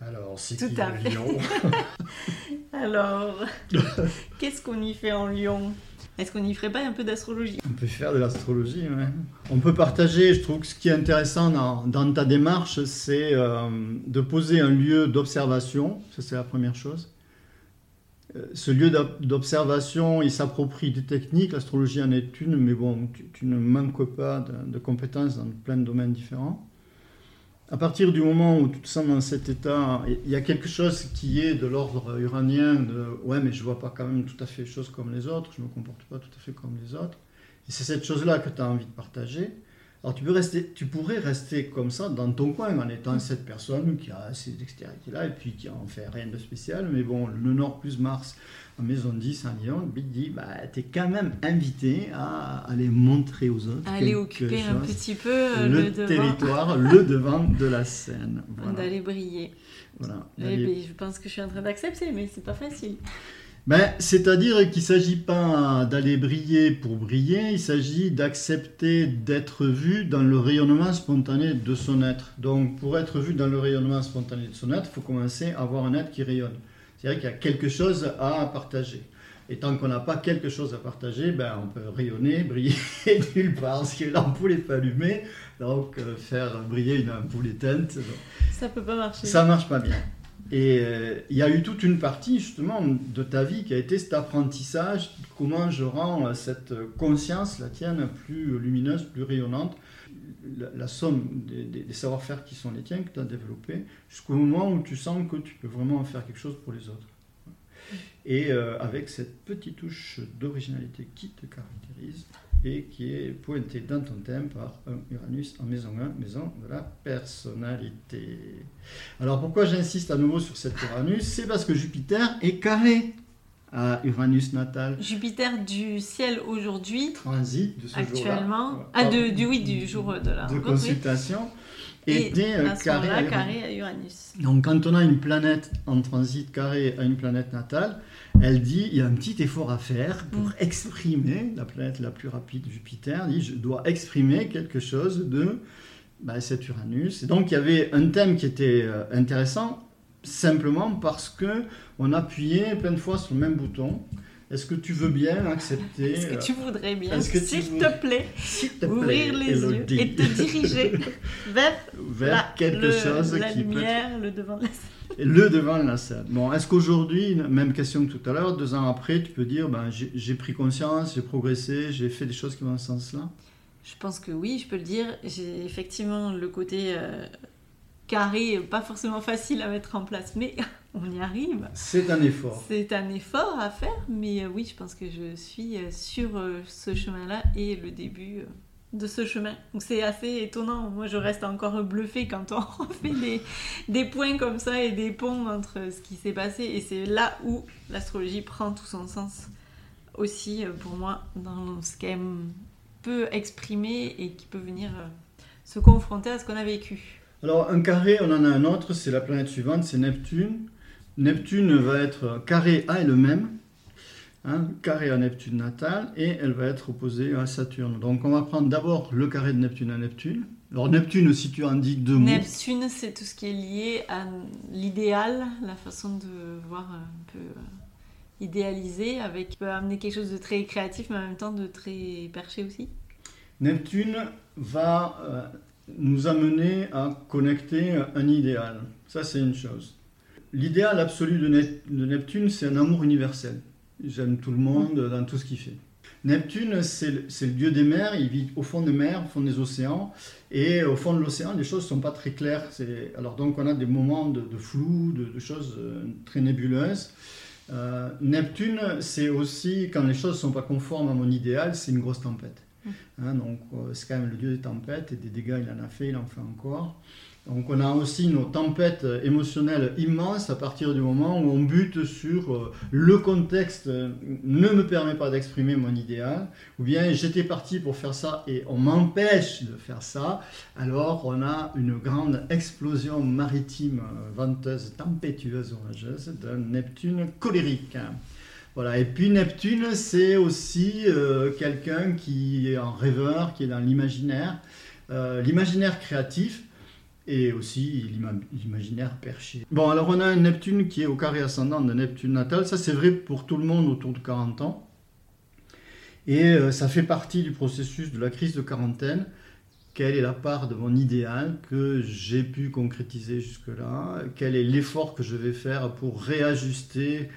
Alors, c'est Tout qui à le lion? Alors, qu'est-ce qu'on y fait en Lyon Est-ce qu'on n'y ferait pas un peu d'astrologie? On peut faire de l'astrologie, ouais. On peut partager, je trouve que ce qui est intéressant dans, dans ta démarche, c'est euh, de poser un lieu d'observation, ça c'est la première chose. Euh, Ce lieu d'ob- d'observation, il s'approprie des techniques, l'astrologie en est une, mais bon, tu, ne manques pas de, compétences dans plein de domaines différents. À partir du moment où tu te sens dans cet état, il y a quelque chose qui est de l'ordre uranien, ouais, mais je vois pas quand même tout à fait les choses comme les autres, je me comporte pas tout à fait comme les autres. Et c'est cette chose-là que tu as envie de partager. Alors tu, peux rester, tu pourrais rester comme ça dans ton coin en étant cette personne qui a ces dextérités-là et puis qui en fait rien de spécial. Mais bon, le Nord plus Mars en maison 10 en Lyon, il dit bah, tu es quand même invité à aller montrer aux autres. Aller quelque occuper un petit peu euh, le, territoire, le devant de la scène. Voilà. d'aller briller. Voilà. Eh D'aller- ben, je pense que je suis en train d'accepter, mais c'est pas facile. Ben, C'est-à-dire qu'il ne s'agit pas d'aller briller pour briller, il s'agit d'accepter d'être vu dans le rayonnement spontané de son être. Donc pour être vu dans le rayonnement spontané de son être, il faut commencer à avoir un être qui rayonne. C'est-à-dire qu'il y a quelque chose à partager. Et tant qu'on n'a pas quelque chose à partager, ben, on peut rayonner, briller nulle part, parce que l'ampoule n'est pas allumée. Donc euh, faire briller une ampoule éteinte, Ça peut pas marcher. ça marche pas bien. Et euh, il y a eu toute une partie justement de ta vie qui a été cet apprentissage, comment je rends euh, cette conscience, la tienne, plus lumineuse, plus rayonnante, la, somme des, savoir-faire qui sont les tiens, que tu as développés, jusqu'au moment où tu sens que tu peux vraiment en faire quelque chose pour les autres. Et euh, avec cette petite touche d'originalité qui te caractérise et qui est pointée dans ton thème par un Uranus en maison 1, maison de la personnalité. Alors pourquoi j'insiste à nouveau sur cet Uranus? C'est parce que Jupiter est carré à Uranus natal. Jupiter du ciel aujourd'hui, Transit de ce jour-là. actuellement. Ah, Voilà. de, du, oui, du jour de la de rencontre, oui. consultation. Et était euh, à à carré à Uranus. Donc quand on a une planète en transit carré à une planète natale, elle dit il y a un petit effort à faire pour Mm. exprimer, la planète la plus rapide, Jupiter, dit je dois exprimer quelque chose de bah, cet Uranus. Et donc il y avait un thème qui était euh, intéressant, simplement parce que on appuyait plein de fois sur le même bouton. Est-ce que tu veux bien accepter Est-ce que euh, tu voudrais bien, s'il te plaît, ouvrir les yeux et te diriger vers, vers la, quelque le- chose la qui peut lumière, le devant de la scène le devant la scène. Bon, est-ce qu'aujourd'hui, même question que tout à l'heure, deux ans après, tu peux dire, ben, j'ai pris conscience, j'ai progressé, j'ai fait des choses qui vont dans ce sens-là? Je pense que oui, je peux le dire. J'ai effectivement le côté euh, carré, pas forcément facile à mettre en place, mais on y arrive. C'est un effort. C'est un effort à faire, mais euh, oui, je pense que je suis euh, sur euh, ce chemin-là et le début de ce chemin. Donc c'est assez étonnant. Moi, je reste encore bluffée quand on fait des, des points comme ça et des ponts entre ce qui s'est passé. Et c'est là où l'astrologie prend tout son sens aussi euh, pour moi dans ce qu'elle peut exprimer et qui peut venir euh, se confronter à ce qu'on a vécu. Alors, un carré, on en a un autre, c'est la planète suivante, c'est Neptune. Neptune va être carré à elle-même, hein, carré à Neptune natal, et elle va être opposée à Saturne. Donc, on va prendre d'abord le carré de Neptune à Neptune. Alors, Neptune, si tu en dis deux mots, Neptune, c'est tout ce qui est lié à l'idéal, la façon de voir un peu euh, idéalisé, avec qui peut amener quelque chose de très créatif, mais en même temps de très perché aussi. Neptune va euh, nous amener à connecter un idéal. Ça, c'est une chose. L'idéal absolu de Neptune, c'est un amour universel. J'aime tout le monde dans tout ce qu'il fait. Neptune, c'est le, le dieu des mers, il vit au fond des mers, au fond des océans, et au fond de l'océan, les choses ne sont pas très claires. Alors donc on a des moments de, de flou, de, de choses euh, très nébuleuses. Euh, Neptune, c'est aussi, quand les choses ne sont pas conformes à mon idéal, c'est une grosse tempête. Mm. Hein, donc euh, c'est quand même le dieu des tempêtes et des dégâts, il en a fait, il en fait encore. Donc on a aussi nos tempêtes émotionnelles immenses à partir du moment où on bute sur euh, le contexte euh, ne me permet pas d'exprimer mon idéal, ou bien j'étais parti pour faire ça et on m'empêche de faire ça, alors on a une grande explosion maritime euh, venteuse, tempétueuse, orageuse d'un Neptune colérique. Voilà. Et puis Neptune, c'est aussi euh, quelqu'un qui est un rêveur, qui est dans l'imaginaire, euh, l'imaginaire créatif et aussi l'ima- l'imaginaire perché. Bon, alors on a un Neptune qui est au carré ascendant de Neptune natal. Ça, c'est vrai pour tout le monde autour de 40 ans. Et euh, ça fait partie du processus de la crise de quarantaine. Quelle est la part de mon idéal que j'ai pu concrétiser jusque-là? Quel est l'effort que je vais faire pour réajuster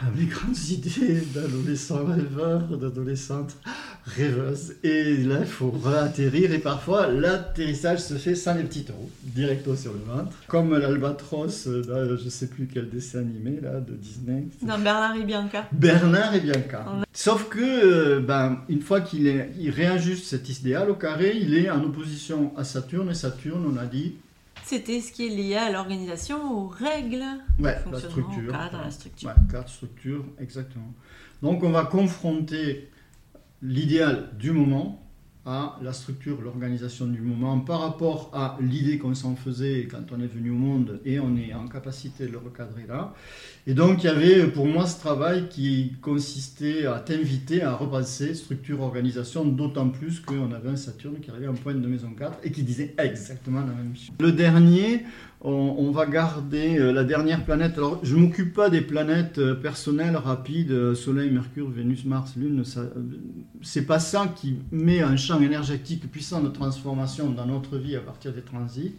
à mes grandes idées d'adolescent rêveur, d'adolescente rêveuse. Et là, il faut réatterrir et parfois l'atterrissage se fait sans les petites roues, directo sur le ventre. Comme l'albatros dans je sais plus quel dessin animé là, de Disney. Dans Bernard et Bianca. Bernard et Bianca. On Sauf que, euh, ben, une fois qu'il il réajuste cet idéal au carré, il est en opposition à Saturne. Et Saturne, on a dit, C'était ce qui est lié à l'organisation, aux règles, ouais, au la structure. cadre, à la structure. Ouais, structure, exactement. Donc on va confronter l'idéal du moment à la structure, l'organisation du moment par rapport à l'idée qu'on s'en faisait quand on est venu au monde et on est en capacité de le recadrer là. Et donc il y avait pour moi ce travail qui consistait à t'inviter à repenser structure, organisation, d'autant plus qu'on avait un Saturne qui arrivait en pointe de maison 4 et qui disait exactement la même chose. Le dernier, on, va garder euh, la dernière planète. Alors, je ne m'occupe pas des planètes euh, personnelles rapides, euh, Soleil, Mercure, Vénus, Mars, Lune. Ça, c'est pas ça qui met un champ énergétique puissant de transformation dans notre vie à partir des transits.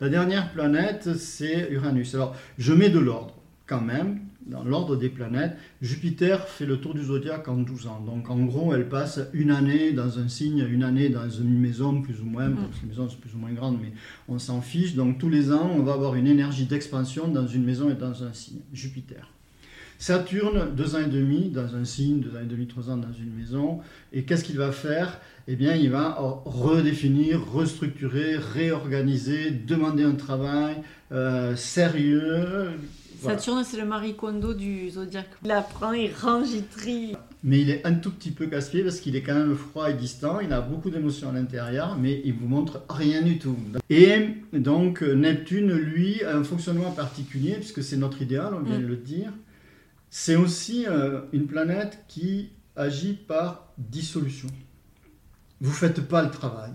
La dernière planète, c'est Uranus. Alors, je mets de l'ordre quand même, dans l'ordre des planètes. Jupiter fait le tour du zodiaque en 12 ans. Donc, en gros, elle passe une année dans un signe, une année dans une maison, plus ou moins. Parce que les maisons sont plus ou moins grandes, mais on s'en fiche. Donc tous les ans, on va avoir une énergie d'expansion dans une maison et dans un signe. Jupiter. Saturne, deux ans et demi dans un signe, deux ans et demi, trois ans dans une maison. Et qu'est-ce qu'il va faire? Eh bien, il va redéfinir, restructurer, réorganiser, demander un travail euh, sérieux. Voilà. Saturne, c'est le Marie Kondo du zodiaque. Il apprend, il range, il trie. Mais il est un tout petit peu casse-pied parce qu'il est quand même froid et distant. Il a beaucoup d'émotions à l'intérieur, mais il vous montre rien du tout. Et donc Neptune, lui, a un fonctionnement particulier puisque c'est notre idéal, on vient Mm. de le dire. C'est aussi euh, une planète qui agit par dissolution. Vous faites pas le travail,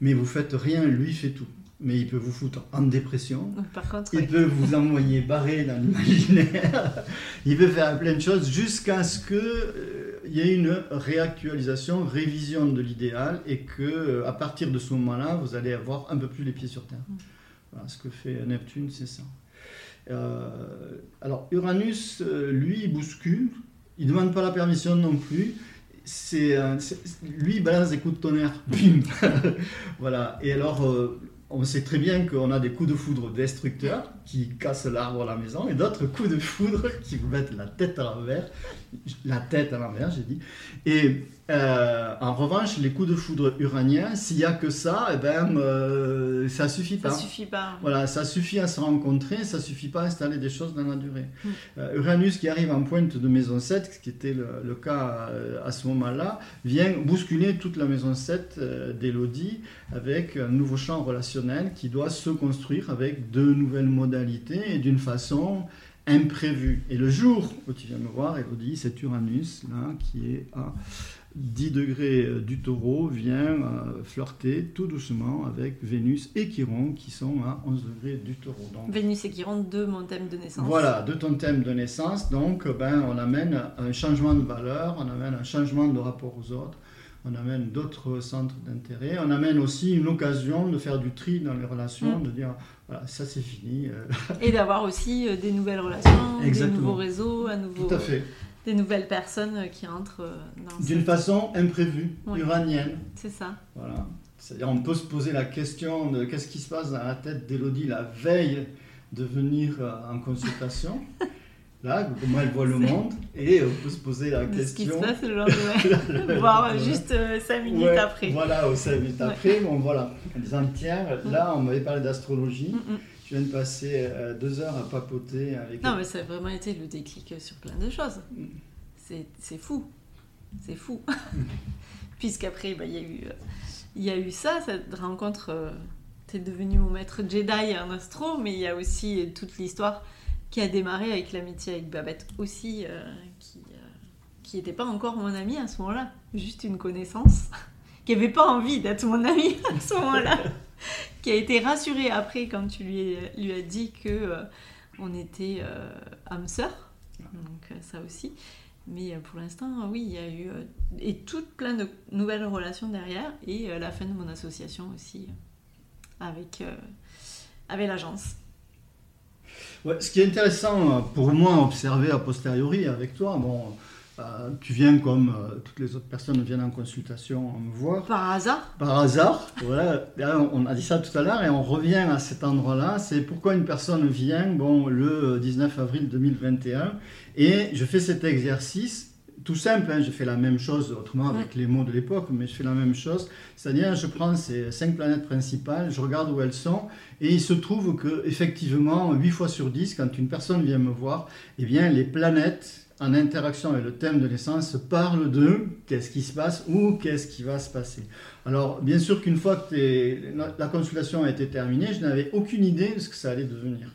mais vous faites rien, lui fait tout. Mais il peut vous foutre en dépression, Donc, Par contre, il peut vous envoyer barré dans l'imaginaire. Il peut faire plein de choses jusqu'à ce qu'il y ait une réactualisation, révision de l'idéal et que euh, à partir de ce moment-là, vous allez avoir un peu plus les pieds sur terre. Voilà, ce que fait Neptune, c'est ça. Euh, alors Uranus, euh, lui, il bouscule. Il demande pas la permission non plus. C'est, euh, c'est- lui, il balance des coups de tonnerre. Bim Voilà. Et alors, euh, on sait très bien qu'on a des coups de foudre destructeurs qui cassent l'arbre à la maison et d'autres coups de foudre qui vous mettent la tête à l'envers. La tête à l'envers, j'ai dit. Et euh, en revanche, les coups de foudre uraniens, s'il n'y a que ça, eh ben, euh, ça suffit ça pas. suffit pas. Voilà, ça suffit à se rencontrer, ça suffit pas à installer des choses dans la durée. Mm. Euh, Uranus qui arrive en pointe de maison 7, ce qui était le, le cas à ce moment-là, vient bousculer toute la maison 7 euh, d'Elodie avec un nouveau champ relationnel qui doit se construire avec de nouvelles modalités et d'une façon imprévue. Et le jour où tu viens me voir, Elodie, c'est Uranus là qui est à 10 degrés euh, du taureau vient euh, flirter tout doucement avec Vénus et Chiron qui sont à 11 degrés du taureau. Donc, Vénus et Chiron, deux mon thème de naissance. voilà, de ton thème de naissance, donc ben, on amène un changement de valeur, on amène un changement de rapport aux autres, on amène d'autres centres d'intérêt, on amène aussi une occasion de faire du tri dans les relations, Mm. de dire voilà, ça c'est fini. euh, Et d'avoir aussi des nouvelles relations, Exactement. des nouveaux réseaux, à nouveau, tout à fait. Des nouvelles personnes euh, qui entrent euh, dans D'une façon imprévue, Oui. uranienne. C'est ça. Voilà. C'est-à-dire, on peut se poser la question de qu'est-ce qui se passe dans la tête d'Élodie la veille de venir euh, en consultation. là, comment elle voit le monde, et on peut se poser la De ce qui se question. passe le lendemain. Voire juste 5 minutes Ouais, après. Voilà, au 5 minutes Ouais. après, bon voilà, en disant tiens, là on m'avait parlé d'astrologie, Mm, mm. Je viens de passer euh, deux heures à papoter avec. Non, mais ça a vraiment été le déclic sur plein de choses. C'est fou. C'est fou. Puisqu'après, bah, il y, a eu, euh, y a eu ça, cette rencontre. tu es devenu mon maître Jedi en astro, mais il y a aussi euh, toute l'histoire qui a démarré avec l'amitié avec Babette aussi, euh, qui euh, qui n'était pas encore mon ami à ce moment-là. Juste une connaissance, qui n'avait pas envie d'être mon ami à ce moment-là. qui a été rassurée après quand tu lui, as dit que euh, on était euh, âmes sœurs. Donc euh, ça aussi. Mais euh, pour l'instant, oui, il y a eu et toutes plein de nouvelles relations derrière et la fin de mon association aussi avec avec l'agence. Ouais, ce qui est intéressant pour moi à observer a posteriori avec toi, bon, euh, tu viens comme euh, toutes les autres personnes viennent en consultation me voir. Par hasard, Par hasard, voilà, Là, on a dit ça tout à l'heure et on revient à cet endroit-là. C'est pourquoi une personne vient bon, le 19 avril 2021 et je fais cet exercice. Tout simple, hein, je fais la même chose, autrement avec les mots de l'époque, mais je fais la même chose. C'est-à-dire, je prends ces cinq planètes principales, je regarde où elles sont, et il se trouve que, effectivement, 8 fois sur 10, quand une personne vient me voir, eh bien, les planètes en interaction avec le thème de l'essence parlent de qu'est-ce qui se passe ou qu'est-ce qui va se passer. Alors, bien sûr qu'une fois que la consultation a été terminée, je n'avais aucune idée de ce que ça allait devenir.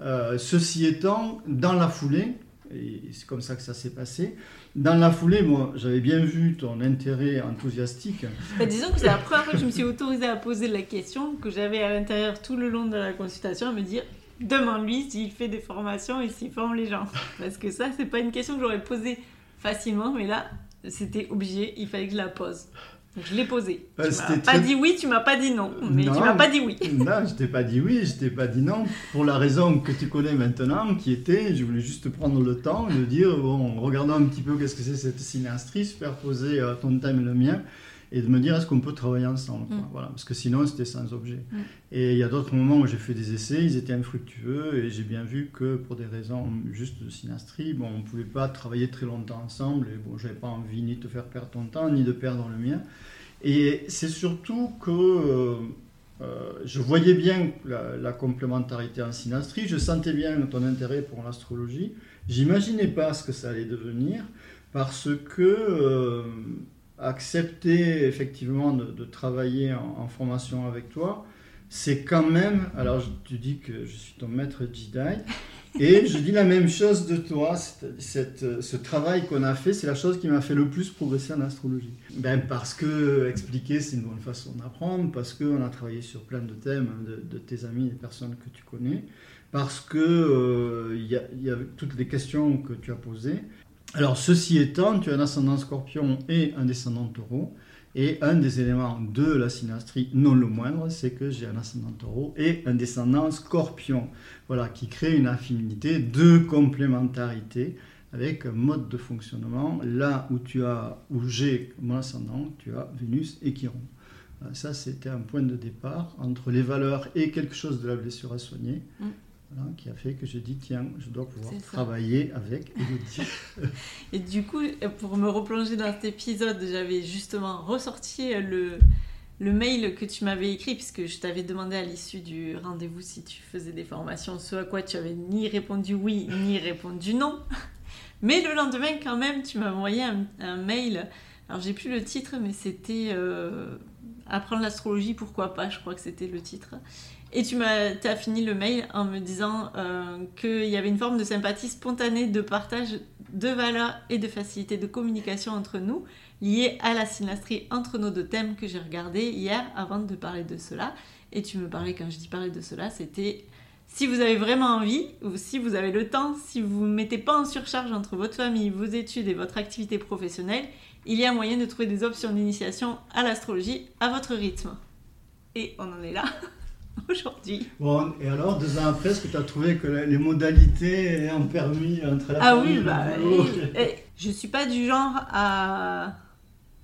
Euh, ceci étant, dans la foulée, et c'est comme ça que ça s'est passé, dans la foulée, moi, j'avais bien vu ton intérêt enthousiastique. Bah, disons que c'est la première fois que je me suis autorisée à poser la question que j'avais à l'intérieur tout le long de la consultation à me dire demande-lui s'il fait des formations et s'il forme les gens. Parce que ça, c'est pas une question que j'aurais posée facilement, mais là, c'était obligé, il fallait que je la pose. Je l'ai posée. Tu c'était m'as pas dit oui, tu m'as pas dit non, mais Non. tu m'as pas dit oui. Non, je t'ai pas dit oui, je t'ai pas dit non, pour la raison que tu connais maintenant, qui était, je voulais juste prendre le temps de dire, bon, regardons un petit peu qu'est-ce que c'est cette synastrie, superposer euh, ton thème et le mien, et de me dire est-ce qu'on peut travailler ensemble. quoi. Mm. Voilà, parce que sinon c'était sans objet. Mm. Et il y a d'autres moments où j'ai fait des essais, ils étaient infructueux, et j'ai bien vu que pour des raisons juste de synastrie, bon, on ne pouvait pas travailler très longtemps ensemble, et bon, j'avais pas envie ni de te faire perdre ton temps, ni de perdre le mien. Et c'est surtout que euh, euh, je voyais bien la, la complémentarité en synastrie, je sentais bien ton intérêt pour l'astrologie. J'imaginais pas ce que ça allait devenir parce que euh, accepter effectivement de, de travailler en, en formation avec toi, c'est quand même. Alors je- tu dis que je suis ton maître Jedi. Et je dis la même chose de toi, cette- ce travail qu'on a fait, c'est la chose qui m'a fait le plus progresser en astrologie. Ben, parce que expliquer, c'est une bonne façon d'apprendre, parce qu'on a travaillé sur plein de thèmes de, de tes amis, des personnes que tu connais, parce que euh, y, il y a toutes les questions que tu as posées. Alors, ceci étant, tu as un ascendant scorpion et un descendant taureau. Et un des éléments de la synastrie, non le moindre, c'est que j'ai un ascendant taureau et un descendant scorpion. Voilà, qui crée une affinité de complémentarité avec un mode de fonctionnement. Là où tu as, où j'ai mon ascendant, tu as Vénus et Chiron. Euh, Ça, c'était un point de départ entre les valeurs et quelque chose de la blessure à soigner. Mm. Voilà, qui a fait que j'ai dit, tiens, je dois pouvoir travailler avec Elodie. Et du coup, pour me replonger dans cet épisode, j'avais justement ressorti le, le mail que tu m'avais écrit, puisque je t'avais demandé à l'issue du rendez-vous si tu faisais des formations, ce à quoi tu avais ni répondu oui, ni répondu non. Mais le lendemain, quand même, tu m'as envoyé un, un mail. Alors, j'ai plus le titre, mais c'était euh, Apprendre l'astrologie, pourquoi pas, je crois que c'était le titre. Et tu m'as as fini le mail en me disant euh, qu'il y avait une forme de sympathie spontanée, de partage de valeurs et de facilité de communication entre nous, liée à la synastrie entre nos deux thèmes que j'ai regardé hier avant de parler de cela. Et tu me parlais, quand je dis parler de cela, c'était si vous avez vraiment envie, ou si vous avez le temps, si vous ne mettez pas en surcharge entre votre famille, vos études et votre activité professionnelle, il y a moyen de trouver des options d'initiation à l'astrologie à votre rythme. Et on en est là aujourd'hui. Bon, et alors, deux ans après, est-ce que tu as trouvé que les modalités ont permis entre la Ah oui, bah, et- et je suis pas du genre à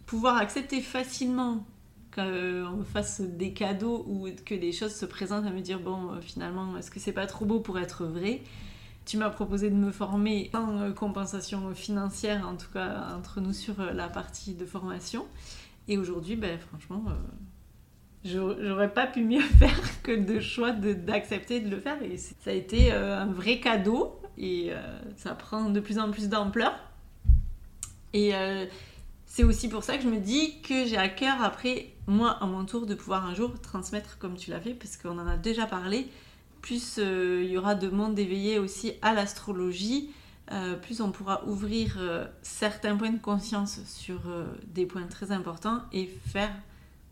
pouvoir accepter facilement qu'on me fasse des cadeaux ou que des choses se présentent à me dire bon euh, finalement est-ce que c'est pas trop beau pour être vrai? Tu m'as proposé de me former sans euh, compensation financière, en tout cas entre nous sur euh, la partie de formation. Et aujourd'hui, ben, franchement, euh, j'aurais pas pu mieux faire que de choix d'accepter de, le faire. Et ça a été euh, un vrai cadeau et euh, ça prend de plus en plus d'ampleur. Et euh, c'est aussi pour ça que je me dis que j'ai à cœur après, moi, à mon tour, de pouvoir un jour transmettre comme tu l'as fait, parce qu'on en a déjà parlé. Plus il y aura de monde éveillé aussi à l'astrologie, plus on pourra ouvrir certains points de conscience sur des points très importants et faire,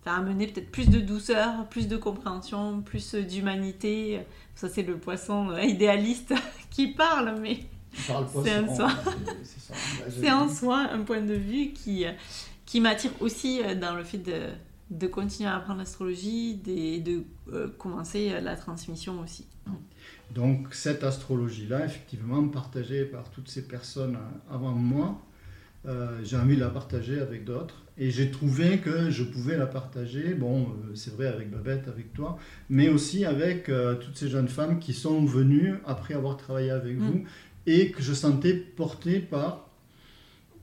faire amener peut-être plus de douceur, plus de compréhension, plus d'humanité. Ça, c'est le poisson euh, idéaliste qui parle, mais C'est un sur- soi. c'est- ça. Bah, en soi un point de vue qui, euh, qui m'attire aussi euh, dans le fait de, de continuer à apprendre l'astrologie et de euh, commencer la transmission aussi. Donc cette astrologie-là, effectivement, partagée par toutes ces personnes avant moi, euh, j'ai envie de la partager avec d'autres. Et j'ai trouvé que je pouvais la partager, bon, euh, c'est vrai avec Babette, avec toi, mais aussi avec euh, toutes ces jeunes femmes qui sont venues après avoir travaillé avec Mm. vous et que je sentais portées par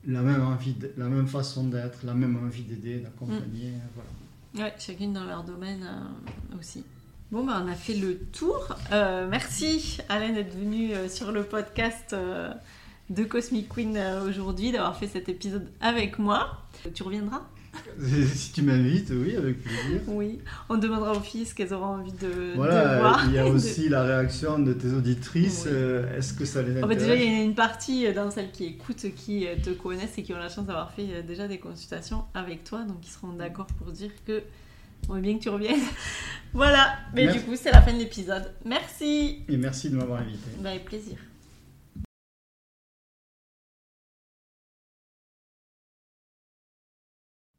la même envie, de- la même façon d'être, la même envie d'aider, d'accompagner. Voilà. Ouais, chacune dans leur domaine euh, aussi. Bon, bah, on a fait le tour. Euh, merci, Alain, d'être venue euh, sur le podcast de Cosmic Queen euh, aujourd'hui, d'avoir fait cet épisode avec moi. Tu reviendras si tu m'invites, oui, avec plaisir. Oui. On demandera aux filles ce qu'elles auront envie de, de Voilà, voir. il y a de- aussi la réaction de tes auditrices. Oui. euh, Est-ce que ça les Oh, bah, intéresse déjà, il y a une partie euh, dans celles qui écoutent, qui euh, te connaissent et qui ont la chance d'avoir fait euh, déjà des consultations avec toi, donc ils seront d'accord pour dire que on veut bien que tu reviennes. voilà, mais Merci. du coup, c'est la fin de l'épisode. Merci Et merci de m'avoir invité. Bah, Avec plaisir.